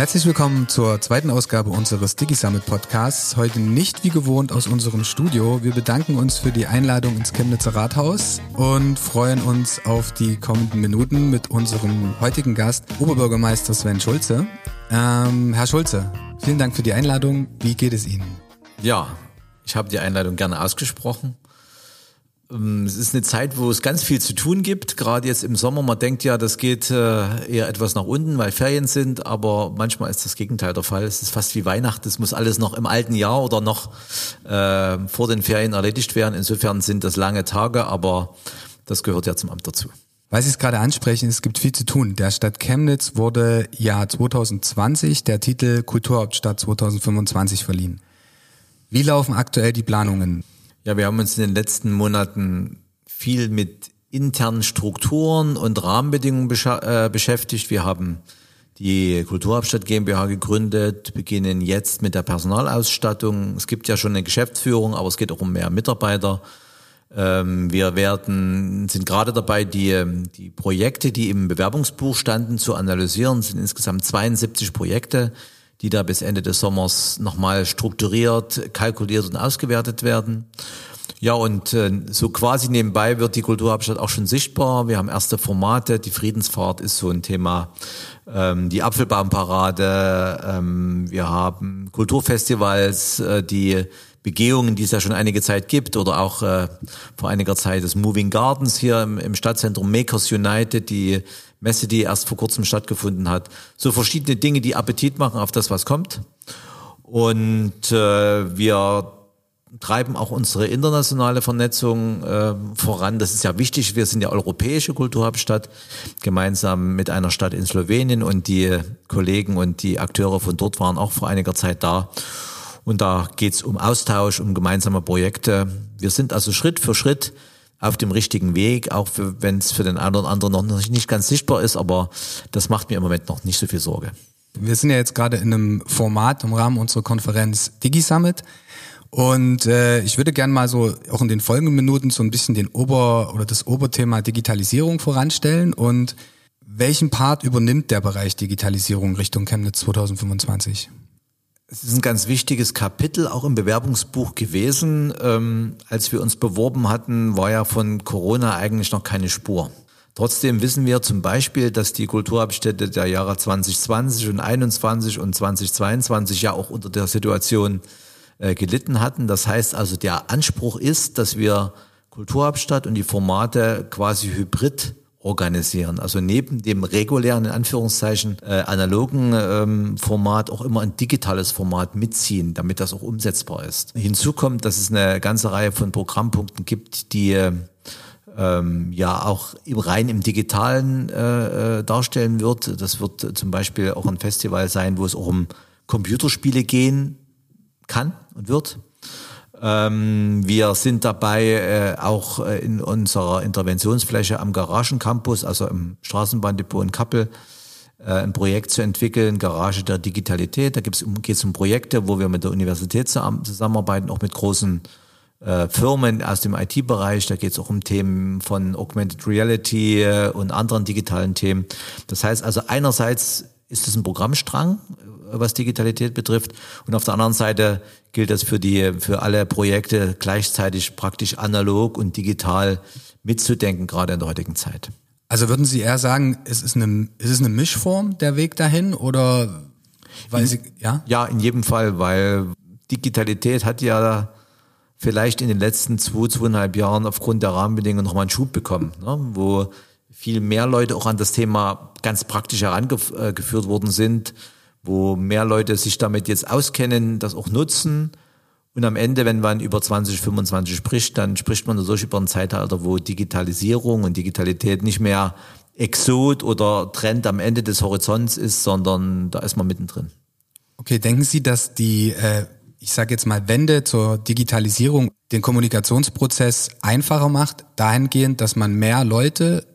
Herzlich willkommen zur zweiten Ausgabe unseres DigiSummit Podcasts. Heute nicht wie gewohnt aus unserem Studio. Wir bedanken uns für die Einladung ins Chemnitzer Rathaus und freuen uns auf die kommenden Minuten mit unserem heutigen Gast, Oberbürgermeister Sven Schulze. Ähm, Herr Schulze, vielen Dank für die Einladung. Wie geht es Ihnen? Ja, ich habe die Einladung gerne ausgesprochen. Ähm, es ist eine Zeit, wo es ganz viel zu tun gibt. Gerade jetzt im Sommer, man denkt ja, das geht äh, eher etwas nach unten, weil Ferien sind, aber manchmal ist das Gegenteil der Fall. Es ist fast wie Weihnachten. Es muss alles noch im alten Jahr oder noch äh, vor den Ferien erledigt werden. Insofern sind das lange Tage, aber das gehört ja zum Amt dazu. Weil Sie es gerade ansprechen, es gibt viel zu tun. Der Stadt Chemnitz wurde ja 2020 der Titel Kulturhauptstadt 2025 verliehen. Wie laufen aktuell die Planungen? Ja, wir haben uns in den letzten Monaten viel mit internen Strukturen und Rahmenbedingungen äh, beschäftigt. Wir haben die Kulturhauptstadt GmbH gegründet, beginnen jetzt mit der Personalausstattung. Es gibt ja schon eine Geschäftsführung, aber es geht auch um mehr Mitarbeiter. Ähm, wir werden, sind gerade dabei, die, die Projekte, die im Bewerbungsbuch standen, zu analysieren. Es sind insgesamt 72 Projekte, die da bis Ende des Sommers nochmal strukturiert, kalkuliert und ausgewertet werden. Ja, und äh, so quasi nebenbei wird die Kulturhauptstadt auch schon sichtbar. Wir haben erste Formate. Die Friedensfahrt ist so ein Thema. Ähm, die Apfelbaumparade. Ähm, wir haben Kulturfestivals, äh, die Begehungen, die es ja schon einige Zeit gibt, oder auch äh, vor einiger Zeit das Moving Gardens hier im, im Stadtzentrum Makers United, die Messe, die erst vor kurzem stattgefunden hat. So verschiedene Dinge, die Appetit machen auf das, was kommt. Und äh, wir treiben auch unsere internationale Vernetzung äh, voran. Das ist ja wichtig. Wir sind ja europäische Kulturhauptstadt, gemeinsam mit einer Stadt in Slowenien und die Kollegen und die Akteure von dort waren auch vor einiger Zeit da. Und da geht's um Austausch, um gemeinsame Projekte. Wir sind also Schritt für Schritt auf dem richtigen Weg, auch wenn es für den einen oder anderen noch nicht ganz sichtbar ist, aber das macht mir im Moment noch nicht so viel Sorge. Wir sind ja jetzt gerade in einem Format im Rahmen unserer Konferenz DigiSummit und äh, ich würde gerne mal so auch in den folgenden Minuten so ein bisschen den Ober- oder das Oberthema Digitalisierung voranstellen und welchen Part übernimmt der Bereich Digitalisierung Richtung Chemnitz 2025? Es ist ein ganz wichtiges Kapitel auch im Bewerbungsbuch gewesen. Ähm, als wir uns beworben hatten, war ja von Corona eigentlich noch keine Spur. Trotzdem wissen wir zum Beispiel, dass die Kulturhauptstädte der Jahre 2020 und 2021 und 2022 ja auch unter der Situation äh, gelitten hatten. Das heißt also, der Anspruch ist, dass wir Kulturhauptstadt und die Formate quasi hybrid organisieren. Also neben dem regulären, in Anführungszeichen, äh, analogen ähm, Format auch immer ein digitales Format mitziehen, damit das auch umsetzbar ist. Hinzu kommt, dass es eine ganze Reihe von Programmpunkten gibt, die ähm, ja auch rein im Digitalen äh, äh darstellen wird. Das wird zum Beispiel auch ein Festival sein, wo es auch um Computerspiele gehen kann und wird. Ähm, wir sind dabei, äh, auch äh, in unserer Interventionsfläche am Garagencampus, also im Straßenbahndepot in Kappel, äh, ein Projekt zu entwickeln, Garage der Digitalität. Da geht es um Projekte, wo wir mit der Universität zusammenarbeiten, auch mit großen Firmen aus dem IT-Bereich. Da geht es auch um Themen von Augmented Reality und anderen digitalen Themen. Das heißt also einerseits ist es ein Programmstrang, was Digitalität betrifft. Und auf der anderen Seite gilt das für die, für alle Projekte gleichzeitig praktisch analog und digital mitzudenken, gerade in der heutigen Zeit. Also würden Sie eher sagen, es ist eine, ist es eine Mischform, der Weg dahin, oder weil Sie, ja? Ja, in jedem Fall, weil Digitalität hat ja vielleicht in den letzten zwei, zweieinhalb Jahren aufgrund der Rahmenbedingungen nochmal einen Schub bekommen, ne? wo viel mehr Leute auch an das Thema ganz praktisch herangeführt worden sind wo mehr Leute sich damit jetzt auskennen, das auch nutzen. Und am Ende, wenn man über 2025 spricht, dann spricht man natürlich über ein Zeitalter, wo Digitalisierung und Digitalität nicht mehr Exot oder Trend am Ende des Horizonts ist, sondern da ist man mittendrin. Okay, denken Sie, dass die, äh, ich sage jetzt mal, Wende zur Digitalisierung den Kommunikationsprozess einfacher macht, dahingehend, dass man mehr Leute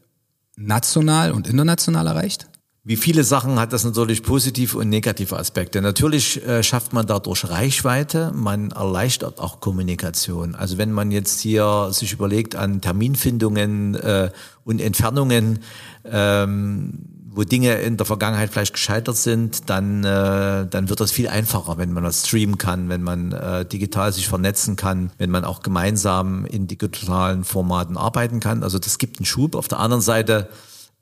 national und international erreicht? Wie viele Sachen hat das natürlich positive und negative Aspekte. Natürlich äh, schafft man dadurch Reichweite, man erleichtert auch Kommunikation. Also wenn man jetzt hier sich überlegt an Terminfindungen äh, und Entfernungen, ähm, wo Dinge in der Vergangenheit vielleicht gescheitert sind, dann, äh, dann wird das viel einfacher, wenn man das streamen kann, wenn man äh, digital sich vernetzen kann, wenn man auch gemeinsam in digitalen Formaten arbeiten kann. Also das gibt einen Schub. Auf der anderen Seite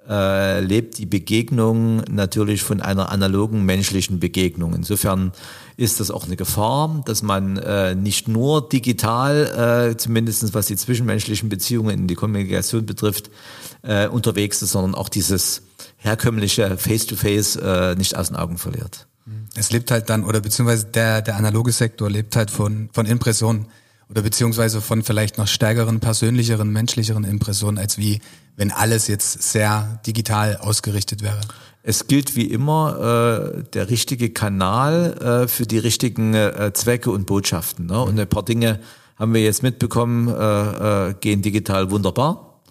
äh, lebt die Begegnung natürlich von einer analogen menschlichen Begegnung. Insofern ist das auch eine Gefahr, dass man äh, nicht nur digital, äh, zumindest was die zwischenmenschlichen Beziehungen in die Kommunikation betrifft, äh, unterwegs ist, sondern auch dieses herkömmliche Face-to-Face -face, äh, nicht aus den Augen verliert. Es lebt halt dann, oder beziehungsweise der, der analoge Sektor lebt halt von, von Impressionen oder beziehungsweise von vielleicht noch stärkeren, persönlicheren, menschlicheren Impressionen, als wie wenn alles jetzt sehr digital ausgerichtet wäre. Es gilt wie immer äh, der richtige Kanal äh, für die richtigen äh, Zwecke und Botschaften. Ne? Und ein paar Dinge haben wir jetzt mitbekommen, äh, äh, gehen digital wunderbar.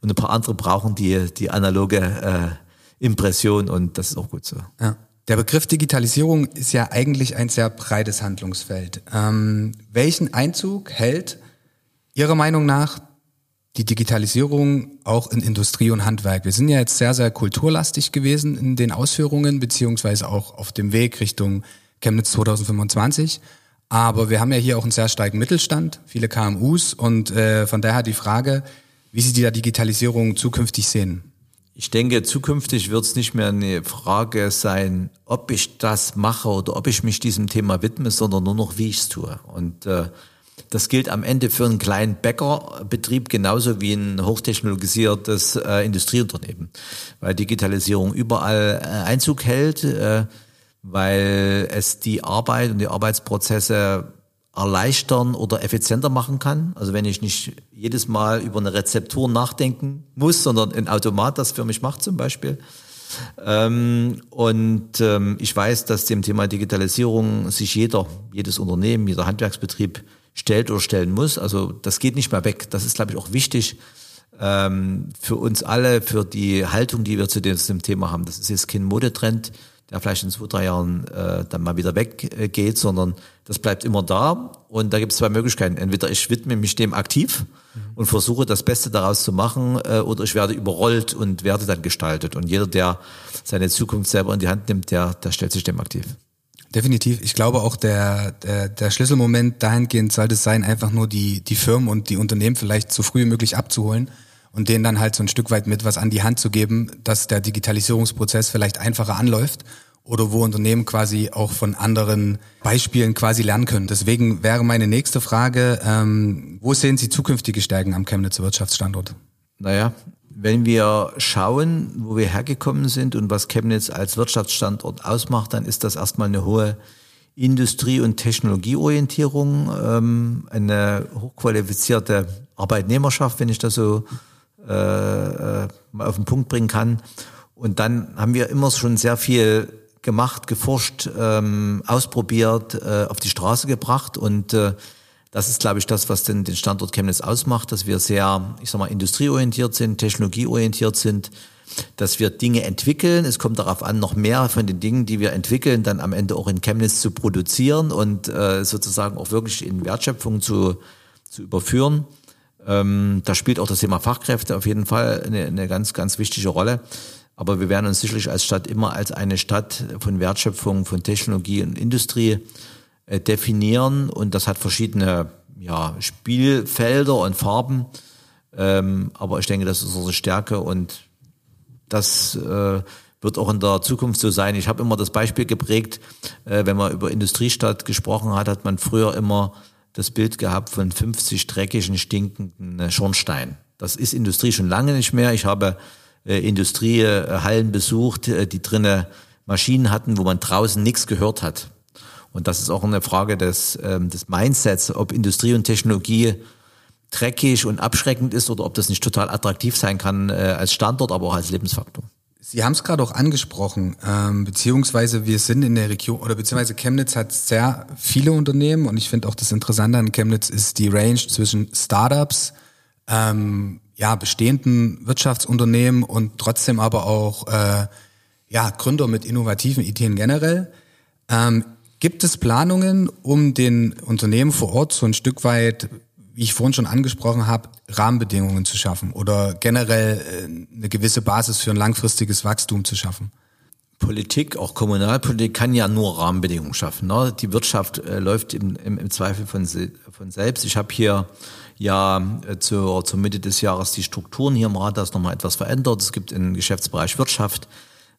Und ein paar andere brauchen die, die analoge äh, Impression und das ist auch gut so. Ja. Der Begriff Digitalisierung ist ja eigentlich ein sehr breites Handlungsfeld. Ähm, welchen Einzug hält Ihrer Meinung nach die Digitalisierung auch in Industrie und Handwerk? Wir sind ja jetzt sehr, sehr kulturlastig gewesen in den Ausführungen, beziehungsweise auch auf dem Weg Richtung Chemnitz 2025. Aber wir haben ja hier auch einen sehr starken Mittelstand, viele KMUs und äh, von daher die Frage, wie Sie die Digitalisierung zukünftig sehen. Ich denke, zukünftig wird es nicht mehr eine Frage sein, ob ich das mache oder ob ich mich diesem Thema widme, sondern nur noch, wie ich es tue. Und äh, das gilt am Ende für einen kleinen Bäckerbetrieb genauso wie ein hochtechnologisiertes äh, Industrieunternehmen, weil Digitalisierung überall äh, Einzug hält, äh, weil es die Arbeit und die Arbeitsprozesse erleichtern oder effizienter machen kann. Also wenn ich nicht jedes Mal über eine Rezeptur nachdenken muss, sondern ein Automat das für mich macht zum Beispiel. Ähm, und ähm, ich weiß, dass dem Thema Digitalisierung sich jeder, jedes Unternehmen, jeder Handwerksbetrieb stellt oder stellen muss. Also das geht nicht mehr weg. Das ist, glaube ich, auch wichtig ähm, für uns alle, für die Haltung, die wir zu diesem Thema haben. Das ist jetzt kein Modetrend der vielleicht in zwei, drei Jahren äh, dann mal wieder weggeht, sondern das bleibt immer da. Und da gibt es zwei Möglichkeiten. Entweder ich widme mich dem aktiv mhm. und versuche das Beste daraus zu machen, äh, oder ich werde überrollt und werde dann gestaltet. Und jeder, der seine Zukunft selber in die Hand nimmt, der, der stellt sich dem aktiv. Definitiv. Ich glaube auch der, der, der Schlüsselmoment dahingehend sollte es sein, einfach nur die, die Firmen und die Unternehmen vielleicht so früh wie möglich abzuholen und denen dann halt so ein Stück weit mit was an die Hand zu geben, dass der Digitalisierungsprozess vielleicht einfacher anläuft oder wo Unternehmen quasi auch von anderen Beispielen quasi lernen können. Deswegen wäre meine nächste Frage, ähm, wo sehen Sie zukünftige Stärken am Chemnitzer Wirtschaftsstandort? Naja, wenn wir schauen, wo wir hergekommen sind und was Chemnitz als Wirtschaftsstandort ausmacht, dann ist das erstmal eine hohe Industrie- und Technologieorientierung, ähm, eine hochqualifizierte Arbeitnehmerschaft, wenn ich das so äh, äh, mal auf den Punkt bringen kann. Und dann haben wir immer schon sehr viel gemacht, geforscht, ähm, ausprobiert, äh, auf die Straße gebracht und äh, das ist, glaube ich, das, was den, den Standort Chemnitz ausmacht, dass wir sehr, ich sag mal, industrieorientiert sind, technologieorientiert sind, dass wir Dinge entwickeln. Es kommt darauf an, noch mehr von den Dingen, die wir entwickeln, dann am Ende auch in Chemnitz zu produzieren und äh, sozusagen auch wirklich in Wertschöpfung zu, zu überführen. Ähm, da spielt auch das Thema Fachkräfte auf jeden Fall eine, eine ganz, ganz wichtige Rolle. Aber wir werden uns sicherlich als Stadt immer als eine Stadt von Wertschöpfung, von Technologie und Industrie äh, definieren. Und das hat verschiedene ja, Spielfelder und Farben. Ähm, aber ich denke, das ist unsere Stärke und das äh, wird auch in der Zukunft so sein. Ich habe immer das Beispiel geprägt, äh, wenn man über Industriestadt gesprochen hat, hat man früher immer das Bild gehabt von 50 dreckigen, stinkenden Schornsteinen. Das ist Industrie schon lange nicht mehr. Ich habe äh, Industriehallen besucht, äh, die drinnen Maschinen hatten, wo man draußen nichts gehört hat. Und das ist auch eine Frage des, ähm, des Mindsets, ob Industrie und Technologie dreckig und abschreckend ist oder ob das nicht total attraktiv sein kann äh, als Standort, aber auch als Lebensfaktor. Sie haben es gerade auch angesprochen, ähm, beziehungsweise wir sind in der Region, oder beziehungsweise Chemnitz hat sehr viele Unternehmen und ich finde auch das Interessante an Chemnitz ist die Range zwischen Startups, ähm, ja, bestehenden Wirtschaftsunternehmen und trotzdem aber auch äh, ja, Gründer mit innovativen Ideen generell. Ähm, gibt es Planungen, um den Unternehmen vor Ort so ein Stück weit wie ich vorhin schon angesprochen habe, Rahmenbedingungen zu schaffen oder generell äh, eine gewisse Basis für ein langfristiges Wachstum zu schaffen? Politik, auch Kommunalpolitik, kann ja nur Rahmenbedingungen schaffen. Ne? Die Wirtschaft äh, läuft im, im, im Zweifel von, von selbst. Ich habe hier ja äh, zur, zur Mitte des Jahres die Strukturen hier im Rathaus nochmal etwas verändert. Es gibt einen Geschäftsbereich Wirtschaft,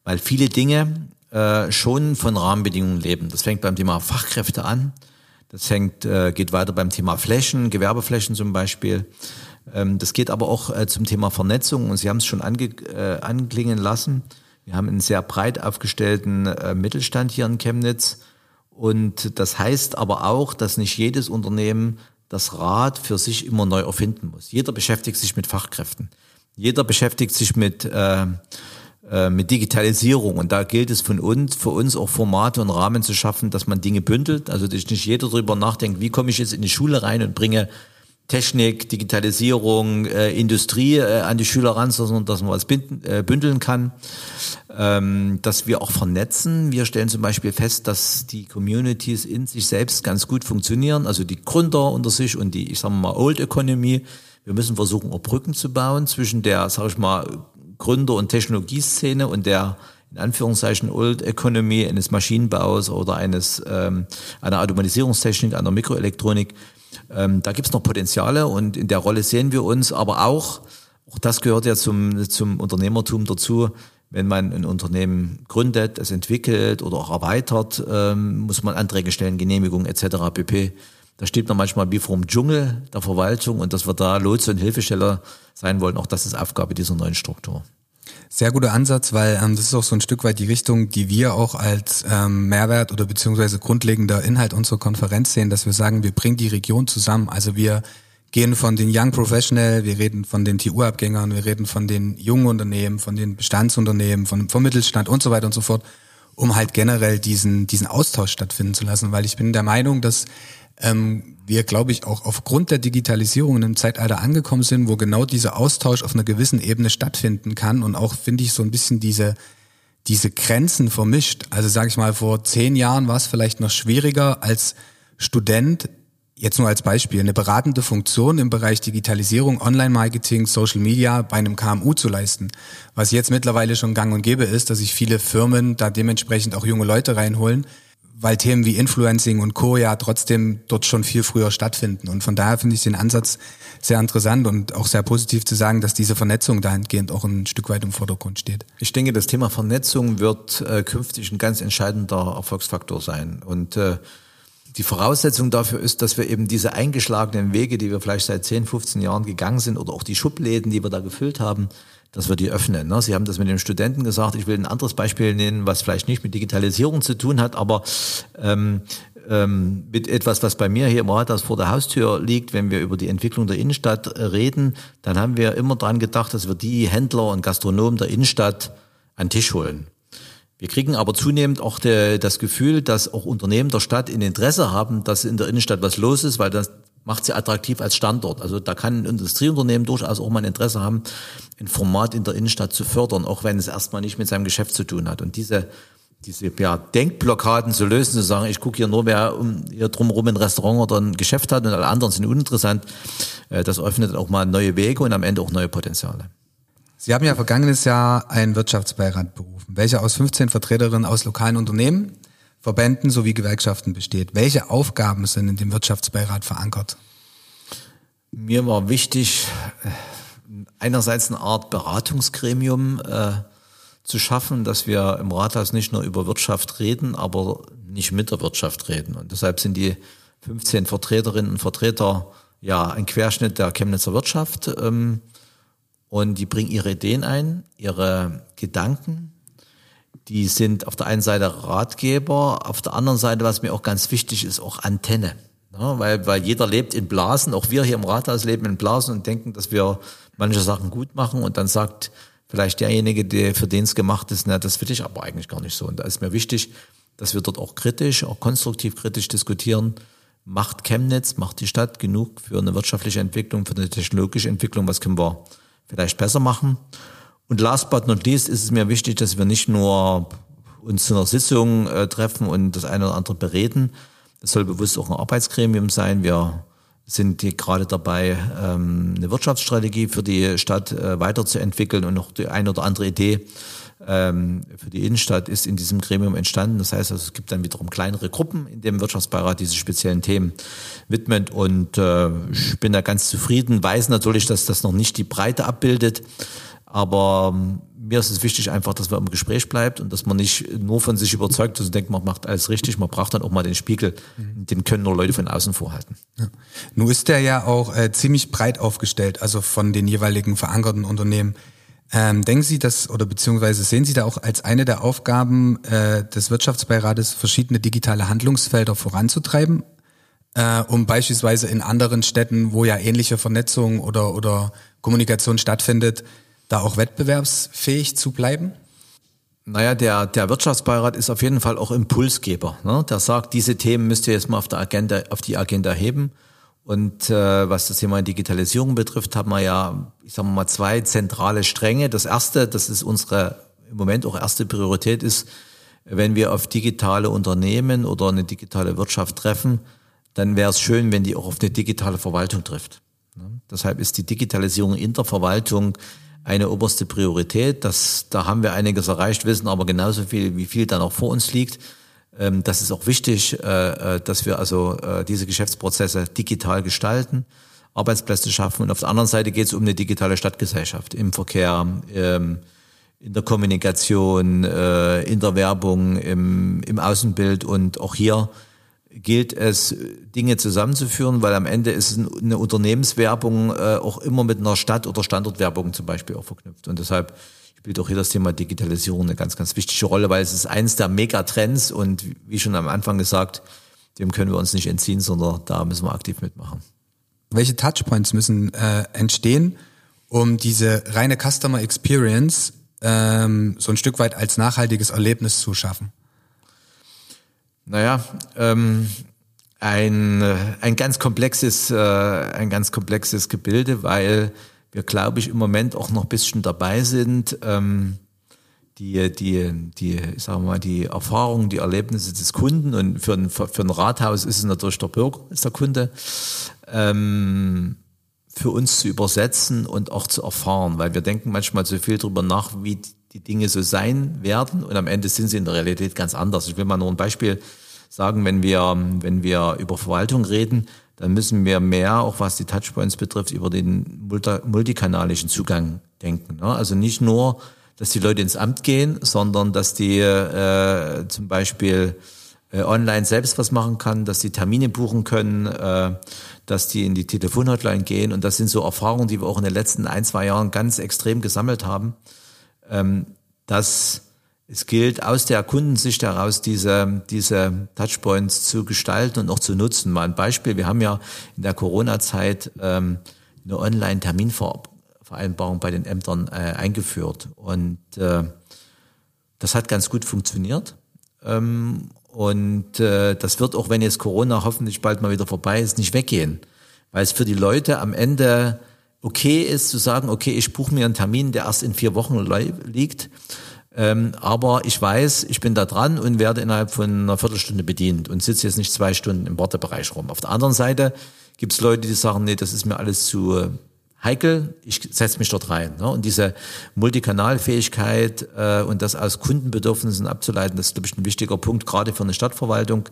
weil viele Dinge äh, schon von Rahmenbedingungen leben. Das fängt beim Thema Fachkräfte an. Das fängt, äh, geht weiter beim Thema Flächen, Gewerbeflächen zum Beispiel. Ähm, das geht aber auch äh, zum Thema Vernetzung und Sie haben es schon ange, äh, anklingen lassen. Wir haben einen sehr breit aufgestellten äh, Mittelstand hier in Chemnitz. Und das heißt aber auch, dass nicht jedes Unternehmen das Rad für sich immer neu erfinden muss. Jeder beschäftigt sich mit Fachkräften. Jeder beschäftigt sich mit, äh, äh, mit Digitalisierung. Und da gilt es von uns, für uns auch Formate und Rahmen zu schaffen, dass man Dinge bündelt. Also dass nicht jeder darüber nachdenkt, wie komme ich jetzt in die Schule rein und bringe Technik, Digitalisierung, äh, Industrie äh, an die Schüler ran, sondern dass man was binden, äh, bündeln kann, ähm, dass wir auch vernetzen. Wir stellen zum Beispiel fest, dass die Communities in sich selbst ganz gut funktionieren, also die Gründer unter sich und die, ich sage mal, Old Economy. Wir müssen versuchen, auch Brücken zu bauen zwischen der, sage ich mal, Gründer- und Technologieszene und der in Anführungszeichen Old Economy eines Maschinenbaus oder eines ähm, einer Automatisierungstechnik, einer Mikroelektronik. Ähm, da gibt's noch Potenziale und in der Rolle sehen wir uns, aber auch, auch das gehört ja zum, zum Unternehmertum dazu, wenn man ein Unternehmen gründet, es entwickelt oder auch erweitert, ähm, muss man Anträge stellen, Genehmigungen etc. pp. Da steht man manchmal wie vor dem Dschungel der Verwaltung und dass wir da Lotse und Hilfesteller sein wollen, auch das ist Aufgabe dieser neuen Struktur. Sehr guter Ansatz, weil ähm, das ist auch so ein Stück weit die Richtung, die wir auch als ähm, Mehrwert oder beziehungsweise grundlegender Inhalt unserer Konferenz sehen, dass wir sagen, wir bringen die Region zusammen. Also wir gehen von den Young Professional, wir reden von den TU-Abgängern, wir reden von den jungen Unternehmen, von den Bestandsunternehmen, von, vom Mittelstand und so weiter und so fort, um halt generell diesen, diesen Austausch stattfinden zu lassen. Weil ich bin der Meinung, dass ähm, wir, glaube ich, auch aufgrund der Digitalisierung in einem Zeitalter angekommen sind, wo genau dieser Austausch auf einer gewissen Ebene stattfinden kann und auch, finde ich, so ein bisschen diese, diese Grenzen vermischt. Also sage ich mal, vor zehn Jahren war es vielleicht noch schwieriger als Student, jetzt nur als Beispiel, eine beratende Funktion im Bereich Digitalisierung, Online-Marketing, Social Media bei einem KMU zu leisten. Was jetzt mittlerweile schon gang und gäbe ist, dass sich viele Firmen da dementsprechend auch junge Leute reinholen, weil Themen wie Influencing und Co. ja trotzdem dort schon viel früher stattfinden. Und von daher finde ich den Ansatz sehr interessant und auch sehr positiv zu sagen, dass diese Vernetzung dahingehend auch ein Stück weit im Vordergrund steht. Ich denke, das Thema Vernetzung wird äh, künftig ein ganz entscheidender Erfolgsfaktor sein. Und äh, die Voraussetzung dafür ist, dass wir eben diese eingeschlagenen Wege, die wir vielleicht seit 10, 15 Jahren gegangen sind oder auch die Schubläden, die wir da gefüllt haben, dass wir die öffnen. Ne? Sie haben das mit den Studenten gesagt. Ich will ein anderes Beispiel nennen, was vielleicht nicht mit Digitalisierung zu tun hat, aber ähm, ähm, mit etwas, was bei mir hier im Rathaus vor der Haustür liegt, wenn wir über die Entwicklung der Innenstadt reden, dann haben wir immer dran gedacht, dass wir die Händler und Gastronomen der Innenstadt an den Tisch holen. Wir kriegen aber zunehmend auch de, das Gefühl, dass auch Unternehmen der Stadt ein Interesse haben, dass in der Innenstadt was los ist, weil das macht sie attraktiv als Standort. Also da kann ein Industrieunternehmen durchaus auch mal ein Interesse haben, ein Format in der Innenstadt zu fördern, auch wenn es erstmal nicht mit seinem Geschäft zu tun hat. Und diese diese ja, Denkblockaden zu lösen, zu sagen, ich gucke hier nur, wer um, hier drumherum ein Restaurant oder ein Geschäft hat und alle anderen sind uninteressant, äh, das öffnet auch mal neue Wege und am Ende auch neue Potenziale. Sie haben ja vergangenes Jahr einen Wirtschaftsbeirat berufen, welcher aus 15 Vertreterinnen aus lokalen Unternehmen, Verbänden sowie Gewerkschaften besteht. Welche Aufgaben sind in dem Wirtschaftsbeirat verankert? Mir war wichtig, äh, einerseits eine Art Beratungsgremium äh, zu schaffen, dass wir im Rathaus nicht nur über Wirtschaft reden, aber nicht mit der Wirtschaft reden. Und deshalb sind die 15 Vertreterinnen und Vertreter ja ein Querschnitt der Chemnitzer Wirtschaft. Ähm, und die bringen ihre Ideen ein, ihre Gedanken. Die sind auf der einen Seite Ratgeber, auf der anderen Seite, was mir auch ganz wichtig ist, auch Antenne. Ja, weil, weil jeder lebt in Blasen, auch wir hier im Rathaus leben in Blasen und denken, dass wir manche Sachen gut machen und dann sagt vielleicht derjenige, der für den es gemacht ist, na, das will ich aber eigentlich gar nicht so. Und da ist mir wichtig, dass wir dort auch kritisch, auch konstruktiv kritisch diskutieren. Macht Chemnitz, macht die Stadt genug für eine wirtschaftliche Entwicklung, für eine technologische Entwicklung? Was können wir vielleicht besser machen? Und last but not least ist es mir wichtig, dass wir nicht nur uns zu einer Sitzung äh, treffen und das eine oder andere bereden. Das soll bewusst auch ein Arbeitsgremium sein. Wir sind gerade dabei, ähm, eine Wirtschaftsstrategie für die Stadt äh, weiterzuentwickeln und noch die eine oder andere Idee ähm, für die Innenstadt ist in diesem Gremium entstanden. Das heißt, also, es gibt dann wiederum kleinere Gruppen, in dem Wirtschaftsbeirat diese speziellen Themen widmet und äh, ich bin da ganz zufrieden, weiß natürlich, dass das noch nicht die Breite abbildet, aber ähm, mir ist es wichtig einfach, dass man im Gespräch bleibt und dass man nicht nur von sich überzeugt ist und denkt, man macht alles richtig. Man braucht dann auch mal den Spiegel. Mhm. Den können nur Leute von außen vorhalten. Ja. Nun ist der ja auch äh, ziemlich breit aufgestellt, also von den jeweiligen verankerten Unternehmen. Ähm, denken Sie das oder beziehungsweise sehen Sie da auch als eine der Aufgaben äh, des Wirtschaftsbeirates verschiedene digitale Handlungsfelder voranzutreiben, äh, um beispielsweise in anderen Städten, wo ja ähnliche Vernetzung oder, oder Kommunikation stattfindet, da auch wettbewerbsfähig zu bleiben? Naja, der, der Wirtschaftsbeirat ist auf jeden Fall auch Impulsgeber. Ne? Der sagt, diese Themen müsst ihr jetzt mal auf, der Agenda, auf die Agenda heben. Und äh, was das Thema Digitalisierung betrifft, haben wir ja, ich sage mal, zwei zentrale Stränge. Das erste, das ist unsere im Moment auch erste Priorität ist, wenn wir auf digitale Unternehmen oder eine digitale Wirtschaft treffen, dann wäre es schön, wenn die auch auf eine digitale Verwaltung trifft. Ne? Deshalb ist die Digitalisierung in der Verwaltung eine oberste Priorität. Das, da haben wir einiges erreicht, wissen aber genauso viel, wie viel da noch vor uns liegt. Ähm, das ist auch wichtig, äh, äh, dass wir also äh, diese Geschäftsprozesse digital gestalten, Arbeitsplätze schaffen. Und auf der anderen Seite geht es um eine digitale Stadtgesellschaft im Verkehr, ähm, in der Kommunikation, in der Werbung, im, im Außenbild und auch hier gilt es, Dinge zusammenzuführen, weil am Ende ist eine Unternehmenswerbung äh, auch immer mit einer Stadt- oder Standortwerbung zum Beispiel auch verknüpft. Und deshalb spielt auch hier das Thema Digitalisierung eine ganz, ganz wichtige Rolle, weil es ist eines der Megatrends und wie schon am Anfang gesagt, dem können wir uns nicht entziehen, sondern da müssen wir aktiv mitmachen. Welche Touchpoints müssen äh, entstehen, um diese reine Customer Experience ähm, so ein Stück weit als nachhaltiges Erlebnis zu schaffen? Naja, ähm, ein, äh, ein ganz komplexes, äh, ein ganz komplexes Gebilde, weil wir, glaube ich, im Moment auch noch ein bisschen dabei sind, ähm, die, die, die, sagen wir mal, die Erfahrungen, die Erlebnisse des Kunden und für ein, für ein Rathaus ist es natürlich der Bürger, ist der Kunde, ähm, für uns zu übersetzen und auch zu erfahren, weil wir denken manchmal so viel drüber nach, wie die Dinge so sein werden und am Ende sind sie in der Realität ganz anders. Ich will mal nur ein Beispiel sagen, wenn wir, wenn wir über Verwaltung reden, dann müssen wir mehr, auch was die Touchpoints betrifft, über den multikanalischen Zugang denken. Ne? Also nicht nur, dass die Leute ins Amt gehen, sondern dass die äh, zum Beispiel äh, online selbst was machen kann, dass die Termine buchen können, äh, dass die in die Telefonhotline gehen. Und das sind so Erfahrungen, die wir auch in den letzten ein, zwei Jahren ganz extrem gesammelt haben, ähm, dass es gilt, aus der Kundensicht heraus diese, diese Touchpoints zu gestalten und auch zu nutzen. Mal ein Beispiel. Wir haben ja in der Corona-Zeit ähm, eine Online-Terminvereinbarung bei den Ämtern äh, eingeführt. Und äh, das hat ganz gut funktioniert. Ähm, und äh, das wird auch, wenn jetzt Corona hoffentlich bald mal wieder vorbei ist, nicht weggehen. Weil es für die Leute am Ende okay ist zu sagen, okay, ich buche mir einen Termin, der erst in vier Wochen liegt ähm, aber ich weiß, ich bin da dran und werde innerhalb von einer Viertelstunde bedient und sitze jetzt nicht zwei Stunden im Wartebereich rum. Auf der anderen Seite gibt es Leute, die sagen, nee, das ist mir alles zu äh, heikel, ich setze mich dort rein. Ne? Und diese Multikanalfähigkeit äh, und das aus Kundenbedürfnissen abzuleiten, das ist, glaube ich, ein wichtiger Punkt, gerade für eine Stadtverwaltung.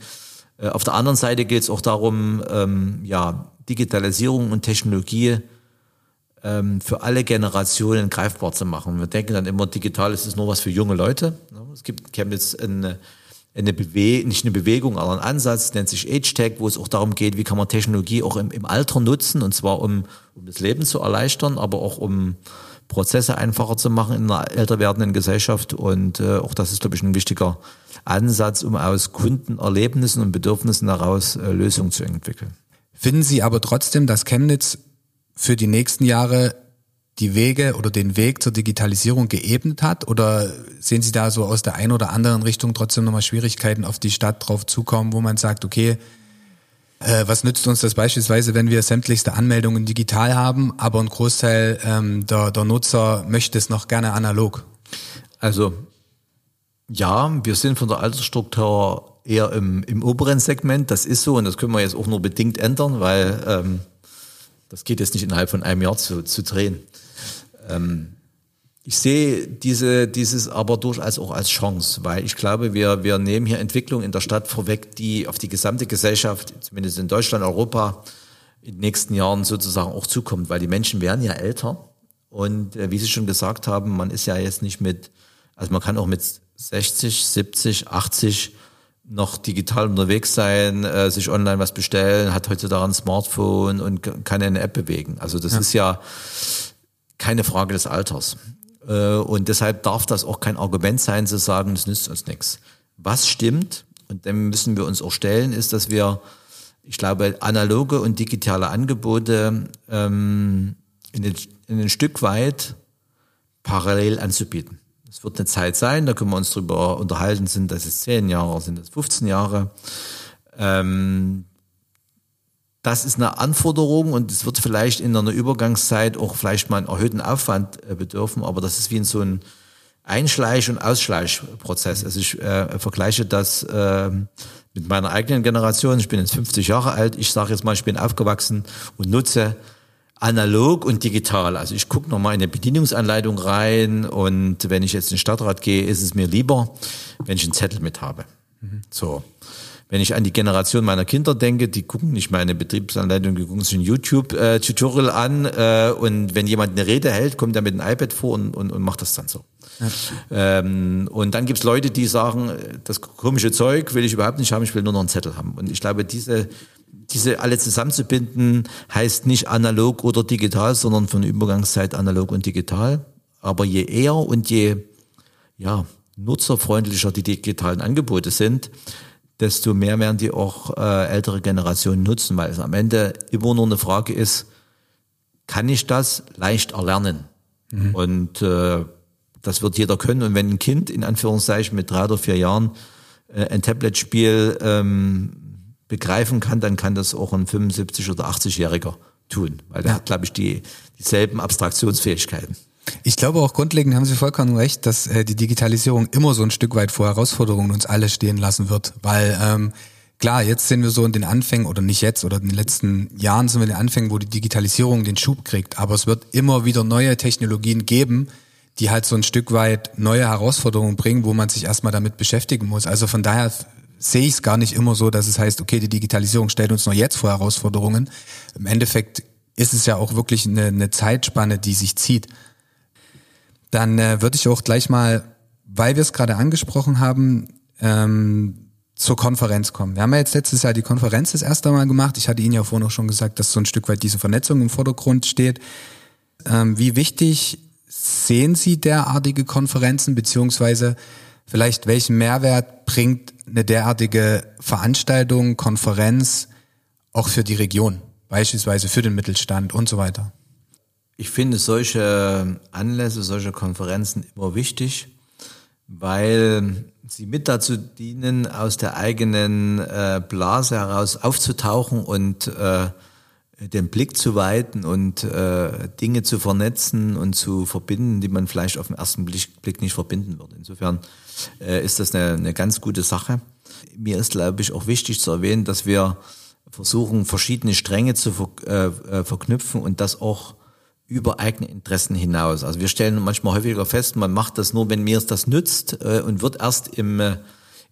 Äh, auf der anderen Seite geht es auch darum, ähm, ja, Digitalisierung und Technologie für alle Generationen greifbar zu machen. Wir denken dann immer, digital ist es nur was für junge Leute. Es gibt Chemnitz eine, eine Bewegung, nicht eine Bewegung, aber ein Ansatz, nennt sich Age-Tech, wo es auch darum geht, wie kann man Technologie auch im, im Alter nutzen, und zwar um, um das Leben zu erleichtern, aber auch um Prozesse einfacher zu machen in einer älter werdenden Gesellschaft. Und äh, auch das ist, glaube ich, ein wichtiger Ansatz, um aus Kundenerlebnissen und Bedürfnissen heraus äh, Lösungen zu entwickeln. Finden Sie aber trotzdem, dass Chemnitz für die nächsten Jahre die Wege oder den Weg zur Digitalisierung geebnet hat? Oder sehen Sie da so aus der einen oder anderen Richtung trotzdem nochmal Schwierigkeiten auf die Stadt drauf zukommen, wo man sagt, okay, äh, was nützt uns das beispielsweise, wenn wir sämtlichste Anmeldungen digital haben, aber ein Großteil ähm, der, der Nutzer möchte es noch gerne analog? Also ja, wir sind von der Altersstruktur eher im, im oberen Segment. Das ist so und das können wir jetzt auch nur bedingt ändern, weil ähm, das geht jetzt nicht innerhalb von einem Jahr zu, zu drehen. Ähm, ich sehe diese, dieses aber durchaus auch als Chance, weil ich glaube, wir, wir nehmen hier Entwicklung in der Stadt vorweg, die auf die gesamte Gesellschaft, zumindest in Deutschland, Europa, in den nächsten Jahren sozusagen auch zukommt, weil die Menschen werden ja älter. Und äh, wie Sie schon gesagt haben, man ist ja jetzt nicht mit, also man kann auch mit 60, 70, 80 noch digital unterwegs sein, äh, sich online was bestellen, hat heutzutage ein Smartphone und kann eine App bewegen. Also das ja. ist ja keine Frage des Alters. Äh, und deshalb darf das auch kein Argument sein, zu sagen, das nützt uns nichts. Was stimmt, und dem müssen wir uns auch stellen, ist, dass wir, ich glaube, analoge und digitale Angebote ähm, in, den, in ein Stück weit parallel anzubieten. Es wird eine Zeit sein, da können wir uns darüber unterhalten, sind das jetzt 10 Jahre, sind das 15 Jahre. Ähm, das ist eine Anforderung und es wird vielleicht in einer Übergangszeit auch vielleicht mal einen erhöhten Aufwand äh, bedürfen, aber das ist wie in so ein Einschleich- und Ausschleichprozess. Also ich äh, vergleiche das äh, mit meiner eigenen Generation. Ich bin jetzt 50 Jahre alt. Ich sage jetzt mal, ich bin aufgewachsen und nutze analog und digital. Also ich gucke nochmal in eine Bedienungsanleitung rein und wenn ich jetzt in den Stadtrat gehe, ist es mir lieber, wenn ich einen Zettel mit habe. Mhm. So. Wenn ich an die Generation meiner Kinder denke, die gucken nicht meine Betriebsanleitung, die gucken sich ein YouTube-Tutorial an äh, und wenn jemand eine Rede hält, kommt er mit einem iPad vor und, und, und macht das dann so. Ähm, und dann gibt's Leute, die sagen, das komische Zeug will ich überhaupt nicht haben, ich will nur noch einen Zettel haben. Und ich glaube, diese, diese alle zusammenzubinden, heißt nicht analog oder digital, sondern von Übergangszeit analog und digital. Aber je eher und je ja, nutzerfreundlicher die digitalen Angebote sind, desto mehr werden die auch äh, ältere Generationen nutzen, weil es am Ende immer nur eine Frage ist, kann ich das leicht erlernen? Mhm. Und äh, das wird jeder können. Und wenn ein Kind in Anführungszeichen mit drei oder vier Jahren äh, ein Tablet-Spiel ähm, begreifen kann, dann kann das auch ein 75- oder 80-Jähriger tun, weil der ja. hat, glaube ich, die dieselben Abstraktionsfähigkeiten. Ich glaube auch grundlegend haben Sie vollkommen recht, dass äh, die Digitalisierung immer so ein Stück weit vor Herausforderungen uns alle stehen lassen wird, weil ähm, klar, jetzt sind wir so in den Anfängen oder nicht jetzt oder in den letzten Jahren sind wir in den Anfängen, wo die Digitalisierung den Schub kriegt, aber es wird immer wieder neue Technologien geben, die halt so ein Stück weit neue Herausforderungen bringen, wo man sich erstmal damit beschäftigen muss. Also von daher sehe ich es gar nicht immer so, dass es heißt, okay, die Digitalisierung stellt uns noch jetzt vor Herausforderungen. Im Endeffekt ist es ja auch wirklich eine, eine Zeitspanne, die sich zieht. Dann äh, würde ich auch gleich mal, weil wir es gerade angesprochen haben, ähm, zur Konferenz kommen. Wir haben ja jetzt letztes Jahr die Konferenz das erste Mal gemacht. Ich hatte Ihnen ja vorhin auch schon gesagt, dass so ein Stück weit diese Vernetzung im Vordergrund steht. Ähm, wie wichtig sehen Sie derartige Konferenzen, beziehungsweise vielleicht welchen Mehrwert bringt eine derartige Veranstaltung, Konferenz auch für die Region, beispielsweise für den Mittelstand und so weiter? Ich finde solche Anlässe, solche Konferenzen immer wichtig, weil sie mit dazu dienen, aus der eigenen äh, Blase heraus aufzutauchen und äh, den Blick zu weiten und äh, Dinge zu vernetzen und zu verbinden, die man vielleicht auf den ersten Blick nicht verbinden würde. Insofern äh, ist das eine, eine ganz gute Sache. Mir ist, glaube ich, auch wichtig zu erwähnen, dass wir versuchen, verschiedene Stränge zu ver äh, äh verknüpfen und das auch über eigene Interessen hinaus. Also wir stellen manchmal häufiger fest, man macht das nur, wenn mir es das nützt äh, und wird erst im, äh,